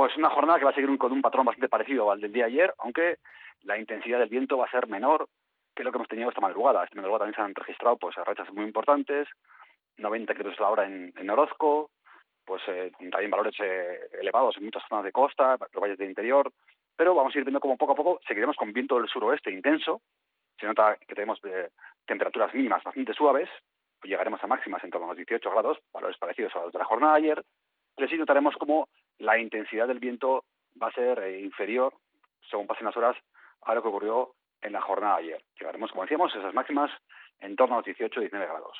Pues una jornada que va a seguir con un patrón bastante parecido al del día de ayer, aunque la intensidad del viento va a ser menor que lo que hemos tenido esta madrugada. Esta madrugada también se han registrado pues rachas muy importantes, 90 kilómetros a la hora en, Orozco, pues eh, también valores eh, elevados en muchas zonas de costa, los valles del interior, pero vamos a ir viendo como poco a poco seguiremos con viento del suroeste intenso, se nota que tenemos eh, temperaturas mínimas bastante suaves, pues llegaremos a máximas en torno a los 18 grados, valores parecidos a los de la jornada de ayer, pero sí notaremos como la intensidad del viento va a ser eh, inferior, según pasen las horas, a lo que ocurrió en la jornada de ayer. Llegaremos, como decíamos, esas máximas en torno a los 18-19 grados.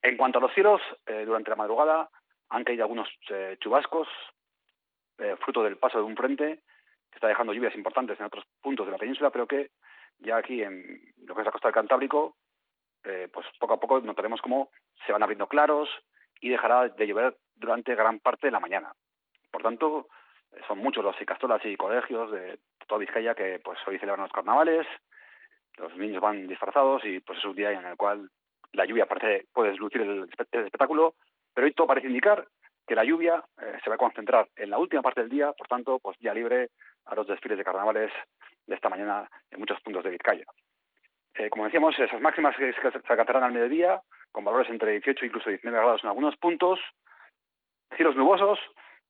En cuanto a los cielos, eh, durante la madrugada han caído algunos eh, chubascos, fruto del paso de un frente, que está dejando lluvias importantes en otros puntos de la península, pero que ya aquí en lo que es la costa del Cantábrico, pues poco a poco notaremos cómo se van abriendo claros y dejará de llover durante gran parte de la mañana. Por tanto, son muchos los icastolas y colegios de toda Vizcaya que pues hoy celebran los carnavales, los niños van disfrazados y pues es un día en el cual la lluvia parece puede deslucir el, espectáculo, pero hoy todo parece indicar que la lluvia eh, se va a concentrar en la última parte del día, por tanto, pues ya libre a los desfiles de carnavales de esta mañana en muchos puntos de Vizcaya. Eh, como decíamos, esas máximas que se alcanzarán al mediodía, con valores entre 18 e incluso 19 grados en algunos puntos, cielos nubosos,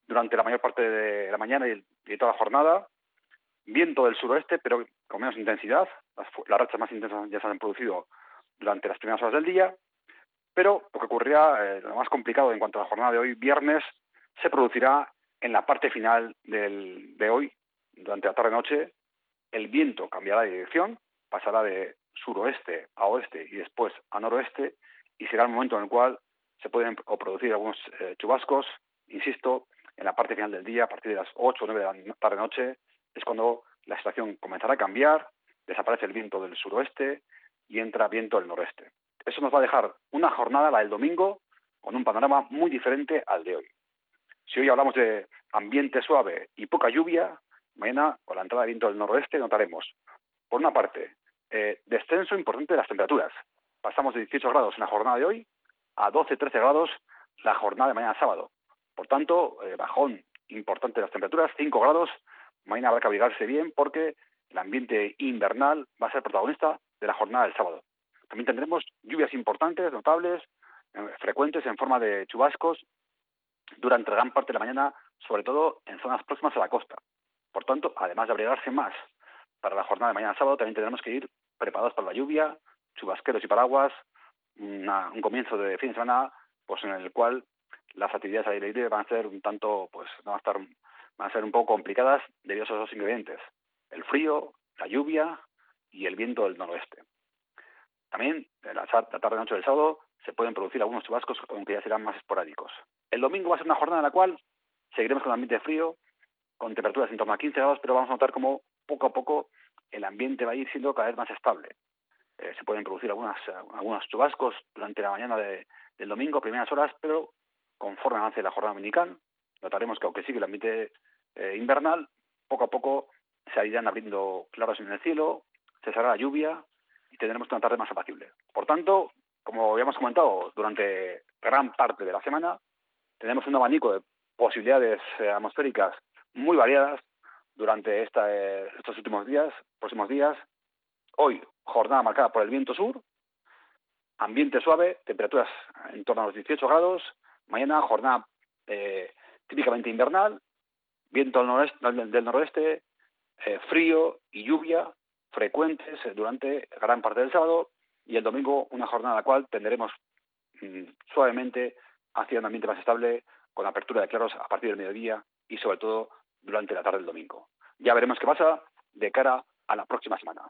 durante la mayor parte de la mañana y, toda la jornada. Viento del suroeste, pero con menos intensidad. Las, rachas más intensas ya se han producido durante las primeras horas del día. Pero lo que ocurrirá, eh, lo más complicado en cuanto a la jornada de hoy, viernes, se producirá en la parte final de hoy, durante la tarde-noche. El viento cambiará de dirección, pasará de suroeste a oeste y después a noroeste, y será el momento en el cual se pueden producir algunos eh, chubascos, insisto, en la parte final del día, a partir de las 8 o 9 de la tarde-noche, es cuando la situación comenzará a cambiar, desaparece el viento del suroeste y entra viento del noreste. Eso nos va a dejar una jornada, la del domingo, con un panorama muy diferente al de hoy. Si hoy hablamos de ambiente suave y poca lluvia, mañana, con la entrada de viento del noroeste, notaremos, por una parte, eh, descenso importante de las temperaturas. Pasamos de 18 grados en la jornada de hoy a 12-13 grados la jornada de mañana sábado. Por tanto, eh, bajón importante de las temperaturas, 5 grados. Mañana habrá que abrigarse bien porque el ambiente invernal va a ser protagonista de la jornada del sábado. También tendremos lluvias importantes, notables, eh, frecuentes en forma de chubascos durante gran parte de la mañana, sobre todo en zonas próximas a la costa. Por tanto, además de abrigarse más para la jornada de mañana sábado, también tendremos que ir preparados para la lluvia, chubasqueros y paraguas, un comienzo de fin de semana pues en el cual las actividades al aire libre van a ser un tanto, pues, van a estar, van a ser un poco complicadas debido a esos dos ingredientes: el frío, la lluvia y el viento del noroeste. También, la tarde-noche del sábado, se pueden producir algunos chubascos, aunque ya serán más esporádicos. El domingo va a ser una jornada en la cual seguiremos con ambiente frío, con temperaturas en torno a 15 grados, pero vamos a notar cómo poco a poco el ambiente va a ir siendo cada vez más estable. Eh, se pueden producir algunas, algunos chubascos durante la mañana del domingo, primeras horas, pero conforme avance la jornada dominical, notaremos que aunque sigue el ambiente eh, invernal, poco a poco se irán abriendo claros en el cielo, cesará la lluvia y tendremos una tarde más apacible. Por tanto, como habíamos comentado, durante gran parte de la semana tenemos un abanico de posibilidades eh, atmosféricas muy variadas durante esta, eh, estos últimos días, próximos días. Hoy, jornada marcada por el viento sur, ambiente suave, temperaturas en torno a los 18 grados, Mañana jornada eh, típicamente invernal, viento del noroeste, eh, frío y lluvia frecuentes eh, durante gran parte del sábado y el domingo una jornada en la cual tendremos mm, suavemente hacia un ambiente más estable con apertura de claros a partir del mediodía y sobre todo durante la tarde del domingo. Ya veremos qué pasa de cara a la próxima semana.